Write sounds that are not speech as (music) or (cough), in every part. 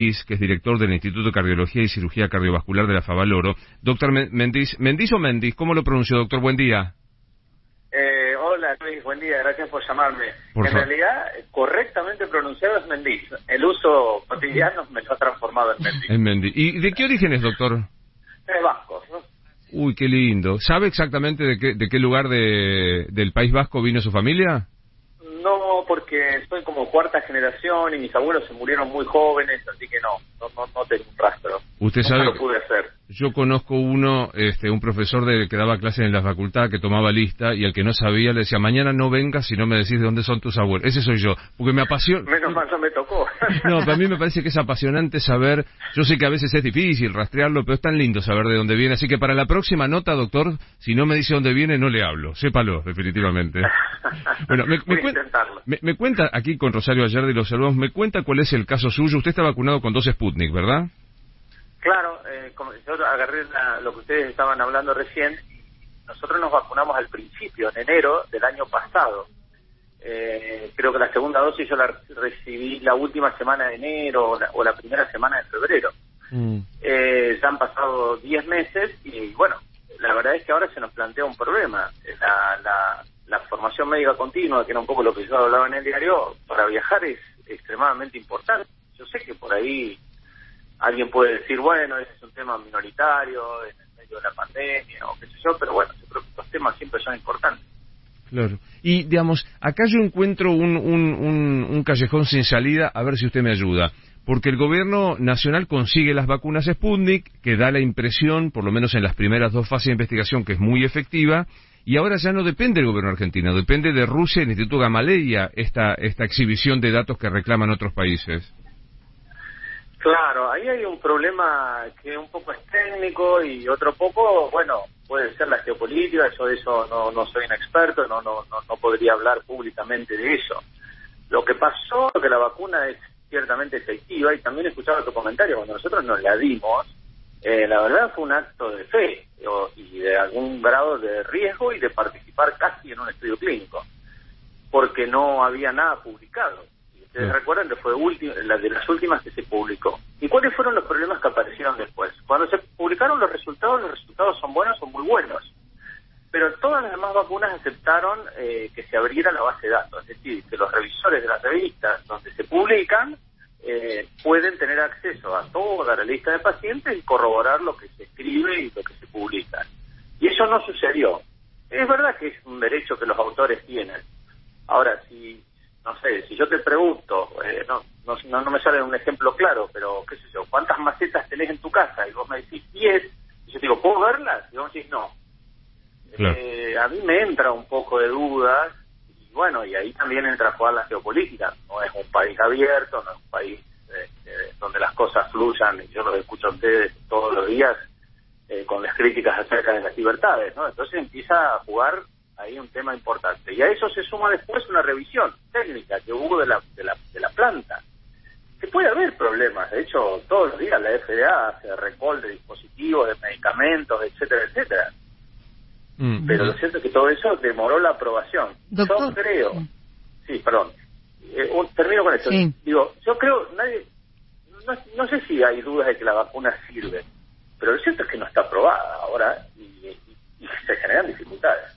que es director del Instituto de Cardiología y Cirugía Cardiovascular de la Favaloro. Doctor Mendiz, ¿Mendiz o Mendiz? ¿Cómo lo pronunció, doctor? Buen día. Eh, hola, Luis, buen día, gracias por llamarme. en realidad, correctamente pronunciado es Mendiz. El uso cotidiano me lo ha transformado en Mendiz. En Mendiz. ¿Y de qué origen es, doctor? Es vasco, ¿no? Uy, qué lindo. ¿Sabe exactamente de qué, de qué lugar de, del País Vasco vino su familia? No, porque soy como cuarta generación y mis abuelos se murieron muy jóvenes, así que no, no, no, no tengo un rastro. Usted sabe. lo pude hacer. Yo conozco uno, este, un profesor de, que daba clases en la facultad que tomaba lista y al que no sabía le decía, mañana no vengas si no me decís de dónde son tus abuelos. Ese soy yo, porque me apasiona. Menos mal no me tocó. (laughs) no, para mí me parece que es apasionante saber, yo sé que a veces es difícil rastrearlo, pero es tan lindo saber de dónde viene. Así que para la próxima nota, doctor, si no me dice dónde viene, no le hablo. Sépalo, definitivamente. bueno, me, me, me, cuenta aquí con Rosario ayer de los saludos, me cuenta cuál es el caso suyo. Usted está vacunado con dos Sputnik, ¿verdad? Claro, eh, como yo agarré lo que ustedes estaban hablando recién, nosotros nos vacunamos al principio, en enero del año pasado. Eh, creo que la segunda dosis yo la recibí la última semana de enero o la, primera semana de febrero. Mm. Eh, ya han pasado 10 meses y bueno, la verdad es que ahora se nos plantea un problema. La, la formación médica continua, que era un poco lo que yo hablaba en el diario, para viajar es extremadamente importante. Yo sé que por ahí alguien puede decir, bueno, ese es un tema minoritario en el medio de la pandemia o qué sé yo, pero bueno, yo creo que estos temas siempre son importantes. Claro. Y, digamos, acá yo encuentro un, un, un, callejón sin salida, a ver si usted me ayuda. Porque el gobierno nacional consigue las vacunas Sputnik, que da la impresión, por lo menos en las primeras dos fases de investigación, que es muy efectiva, y ahora ya no depende del gobierno argentino, depende de Rusia y el Instituto Gamaleya esta, esta exhibición de datos que reclaman otros países. Claro, ahí hay un problema que un poco es técnico y otro poco, bueno, puede ser la geopolítica, yo eso no, no soy un experto, no, no, no, podría hablar públicamente de eso. Lo que pasó que la vacuna es ciertamente efectiva y también he escuchado tu comentario, cuando nosotros nos la dimos, eh, la verdad fue un acto de fe y de algún grado de riesgo y de participar casi en un estudio clínico, porque no había nada publicado ustedes recuerdan que fue la de las últimas que se publicó. ¿Y cuáles fueron los problemas que aparecieron después? Cuando se publicaron los resultados, los resultados son buenos, son muy buenos. Pero todas las demás vacunas aceptaron eh, que se abriera la base de datos, es decir, que los revisores de las revistas donde se publican eh, pueden tener acceso a toda la lista de pacientes y corroborar lo que se escribe y lo que se publica. Y eso no sucedió. Es verdad que es un derecho que los autores tienen. Ahora, si no sé, si yo te pregunto, eh, no, no, no, me sale un ejemplo claro, pero qué sé yo, ¿cuántas macetas tenés en tu casa? Y vos me decís 10, y yo te digo, ¿puedo verlas? Y vos decís, no. Eh, a mí me entra un poco de dudas, y bueno, y ahí también entra a jugar la geopolítica. No es un país abierto, no es un país eh, donde las cosas fluyan, y yo los escucho a ustedes todos los días con las críticas acerca de las libertades, ¿no? Entonces empieza a jugar ahí un tema importante. Y a eso se suma después una revisión técnica que hubo de la, de la, de la planta. Que puede haber problemas, de hecho, todos los días la FDA hace recall de dispositivos, de medicamentos, etcétera, etcétera. Mm. Pero lo cierto es que todo eso demoró la aprobación. Yo creo, sí, perdón, eh, termino con esto. Digo, yo creo, nadie, no, no, sé si hay dudas de que la vacuna sirve, pero lo cierto es que no está aprobada ahora y, y, se generan dificultades.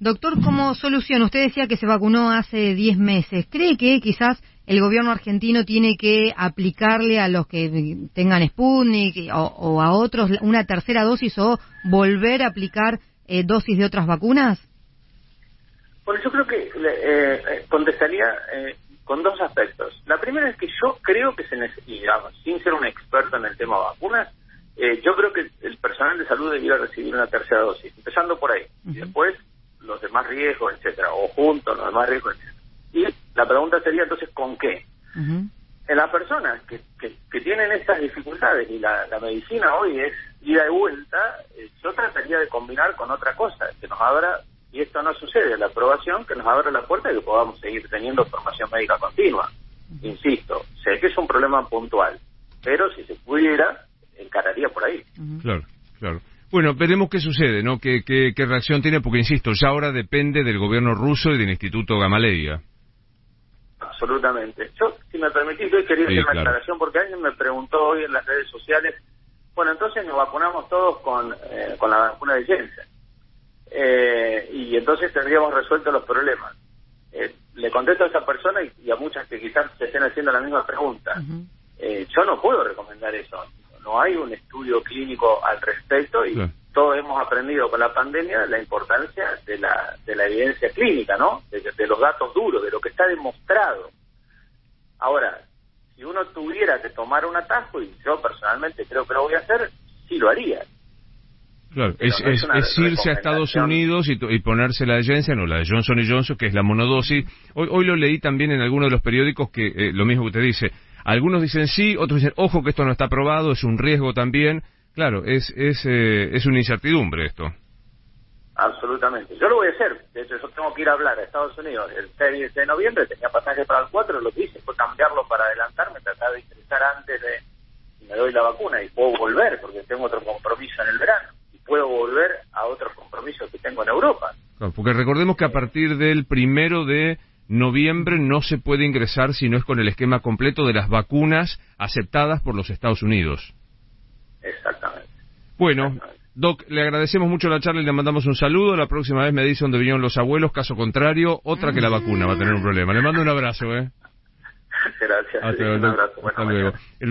Doctor, como solución, usted decía que se vacunó hace 10 meses. ¿Cree que quizás el gobierno argentino tiene que aplicarle a los que tengan Sputnik o, a otros una tercera dosis o volver a aplicar eh, dosis de otras vacunas? Bueno, yo creo que eh, eh, contestaría con dos aspectos. La primera es que yo creo que se necesita, sin ser un experto en el tema vacunas, yo creo que el personal de salud debiera recibir una tercera dosis, empezando por ahí. Y después los demás riesgos, etcétera, o juntos los demás riesgos, Y la pregunta sería entonces, ¿con qué? En las personas que, que, tienen estas dificultades y la, medicina hoy es ida y vuelta, eh, yo trataría de combinar con otra cosa, que nos abra, y esto no sucede, la aprobación, que nos abra la puerta y que podamos seguir teniendo formación médica continua. Insisto, sé que es un problema puntual, pero si se pudiera, encararía por ahí. Claro, claro. Bueno, veremos qué sucede, ¿no? ¿Qué, qué, reacción tiene? Porque, insisto, ya ahora depende del gobierno ruso y del Instituto Gamaleya. Absolutamente. Yo, si me permitís, hoy quería hacer una aclaración porque alguien me preguntó hoy en las redes sociales, bueno, entonces nos vacunamos todos con, eh, con la vacuna de Jensen. Eh, y entonces tendríamos resuelto los problemas. Eh, le contesto a esa persona y, a muchas que quizás se estén haciendo la misma pregunta. yo no puedo recomendar eso. No hay un estudio clínico al respecto y todos hemos aprendido con la pandemia la importancia de la, de la evidencia clínica, ¿no? De, los datos duros, de lo que está demostrado. Ahora, si uno tuviera que tomar un atajo, y yo personalmente creo que lo voy a hacer, sí lo haría. Claro, es, es, irse a Estados Unidos y, y, ponerse la de Jensen o la de Johnson Johnson, que es la monodosis. Hoy, hoy lo leí también en algunos de los periódicos que eh, lo mismo que usted dice. Algunos dicen sí, otros dicen, ojo que esto no está aprobado, es un riesgo también. Claro, es, es, eh, es una incertidumbre esto. Absolutamente. Yo lo voy a hacer. De hecho, yo tengo que ir a hablar a Estados Unidos el 6 de noviembre. Tenía pasaje para el 4. Lo que hice fue cambiarlo para adelantarme, tratar de ingresar antes de. Y me doy la vacuna y puedo volver porque tengo otro compromiso en el verano. Y puedo volver a otros compromisos que tengo en Europa. porque recordemos que a partir del primero de noviembre no se puede ingresar si no es con el esquema completo de las vacunas aceptadas por los Estados Unidos. Exactamente. Bueno, Doc, le agradecemos mucho la charla y le mandamos un saludo. La próxima vez me dice dónde vinieron los abuelos. Caso contrario, otra que la vacuna va a tener un problema. Le mando un abrazo, ¿eh? (laughs) Gracias. un abrazo. Hasta luego.